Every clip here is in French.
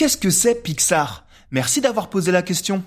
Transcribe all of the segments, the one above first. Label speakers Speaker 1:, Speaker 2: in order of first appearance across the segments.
Speaker 1: Qu'est-ce que c'est Pixar? Merci d'avoir posé la question.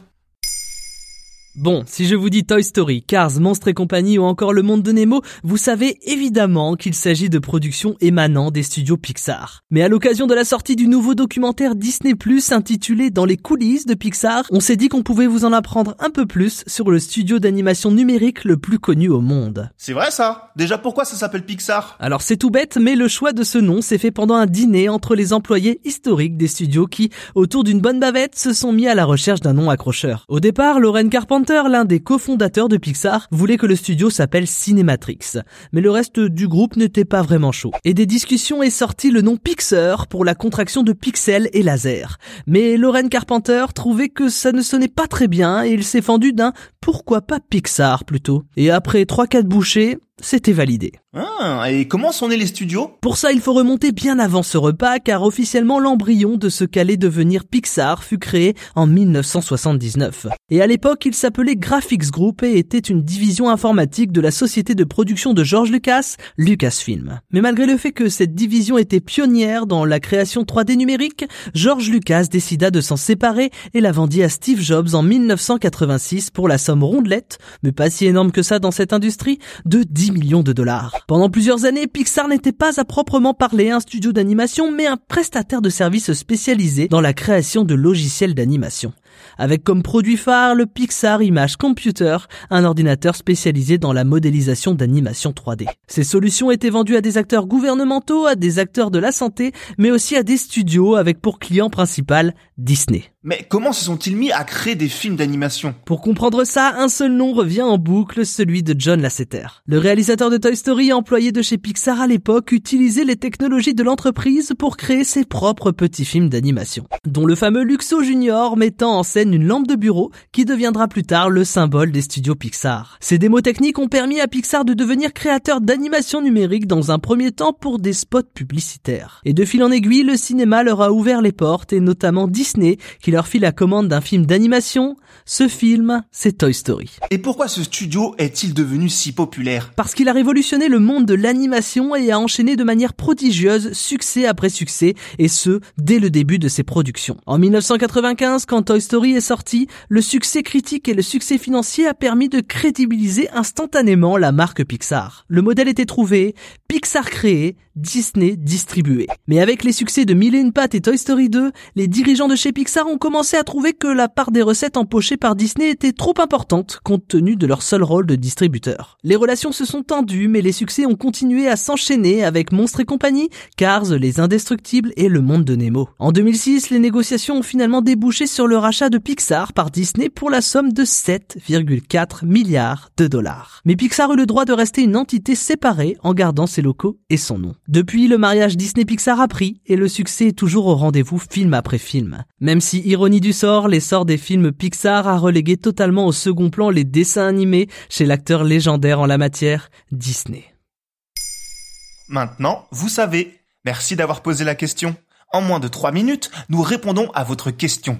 Speaker 2: Bon, si je vous dis Toy Story, Cars, Monstres et compagnie ou encore Le Monde de Nemo, vous savez évidemment qu'il s'agit de productions émanant des studios Pixar. Mais à l'occasion de la sortie du nouveau documentaire Disney+, intitulé Dans les coulisses de Pixar, on s'est dit qu'on pouvait vous en apprendre un peu plus sur le studio d'animation numérique le plus connu au monde.
Speaker 1: C'est vrai ça? Déjà pourquoi ça s'appelle Pixar?
Speaker 2: Alors c'est tout bête, mais le choix de ce nom s'est fait pendant un dîner entre les employés historiques des studios qui, autour d'une bonne bavette, se sont mis à la recherche d'un nom accrocheur. Au départ, Lauren Carpenter l'un des cofondateurs de Pixar, voulait que le studio s'appelle Cinematrix. Mais le reste du groupe n'était pas vraiment chaud. Et des discussions est sorti le nom Pixar pour la contraction de pixel et laser. Mais Lauren Carpenter trouvait que ça ne sonnait pas très bien et il s'est fendu d'un pourquoi pas Pixar plutôt. Et après 3-4 bouchées, c'était validé.
Speaker 1: Ah, et comment sont nés les studios?
Speaker 2: Pour ça, il faut remonter bien avant ce repas, car officiellement l'embryon de ce qu'allait devenir Pixar fut créé en 1979. Et à l'époque, il s'appelait Graphics Group et était une division informatique de la société de production de George Lucas, Lucasfilm. Mais malgré le fait que cette division était pionnière dans la création 3D numérique, George Lucas décida de s'en séparer et la vendit à Steve Jobs en 1986 pour la somme rondelette, mais pas si énorme que ça dans cette industrie, de 10 millions de dollars. Pendant plusieurs années, Pixar n'était pas à proprement parler un studio d'animation, mais un prestataire de services spécialisé dans la création de logiciels d'animation avec comme produit phare le Pixar Image Computer, un ordinateur spécialisé dans la modélisation d'animation 3D. Ces solutions étaient vendues à des acteurs gouvernementaux, à des acteurs de la santé, mais aussi à des studios avec pour client principal Disney.
Speaker 1: Mais comment se sont-ils mis à créer des films d'animation?
Speaker 2: Pour comprendre ça, un seul nom revient en boucle, celui de John Lasseter. Le réalisateur de Toy Story, employé de chez Pixar à l'époque, utilisait les technologies de l'entreprise pour créer ses propres petits films d'animation, dont le fameux Luxo Junior mettant en scène une lampe de bureau qui deviendra plus tard le symbole des studios Pixar. Ces démos techniques ont permis à Pixar de devenir créateur d'animation numérique dans un premier temps pour des spots publicitaires. Et de fil en aiguille, le cinéma leur a ouvert les portes et notamment Disney qui leur fit la commande d'un film d'animation. Ce film, c'est Toy Story.
Speaker 1: Et pourquoi ce studio est-il devenu si populaire?
Speaker 2: Parce qu'il a révolutionné le monde de l'animation et a enchaîné de manière prodigieuse succès après succès, et ce, dès le début de ses productions. En 1995, quand Toy Story est sorti, le succès critique et le succès financier a permis de crédibiliser instantanément la marque Pixar. Le modèle était trouvé, Pixar créé, Disney distribué. Mais avec les succès de Mille et une pattes et Toy Story 2, les dirigeants de chez Pixar ont commencé à trouver que la part des recettes empochées par Disney était trop importante compte tenu de leur seul rôle de distributeur. Les relations se sont tendues, mais les succès ont continué à s'enchaîner avec Monstres et compagnie, Cars, Les Indestructibles et Le Monde de Nemo. En 2006, les négociations ont finalement débouché sur le de Pixar par Disney pour la somme de 7,4 milliards de dollars. Mais Pixar eut le droit de rester une entité séparée en gardant ses locaux et son nom. Depuis, le mariage Disney-Pixar a pris et le succès est toujours au rendez-vous film après film. Même si, ironie du sort, l'essor des films Pixar a relégué totalement au second plan les dessins animés chez l'acteur légendaire en la matière, Disney.
Speaker 1: Maintenant, vous savez. Merci d'avoir posé la question. En moins de 3 minutes, nous répondons à votre question.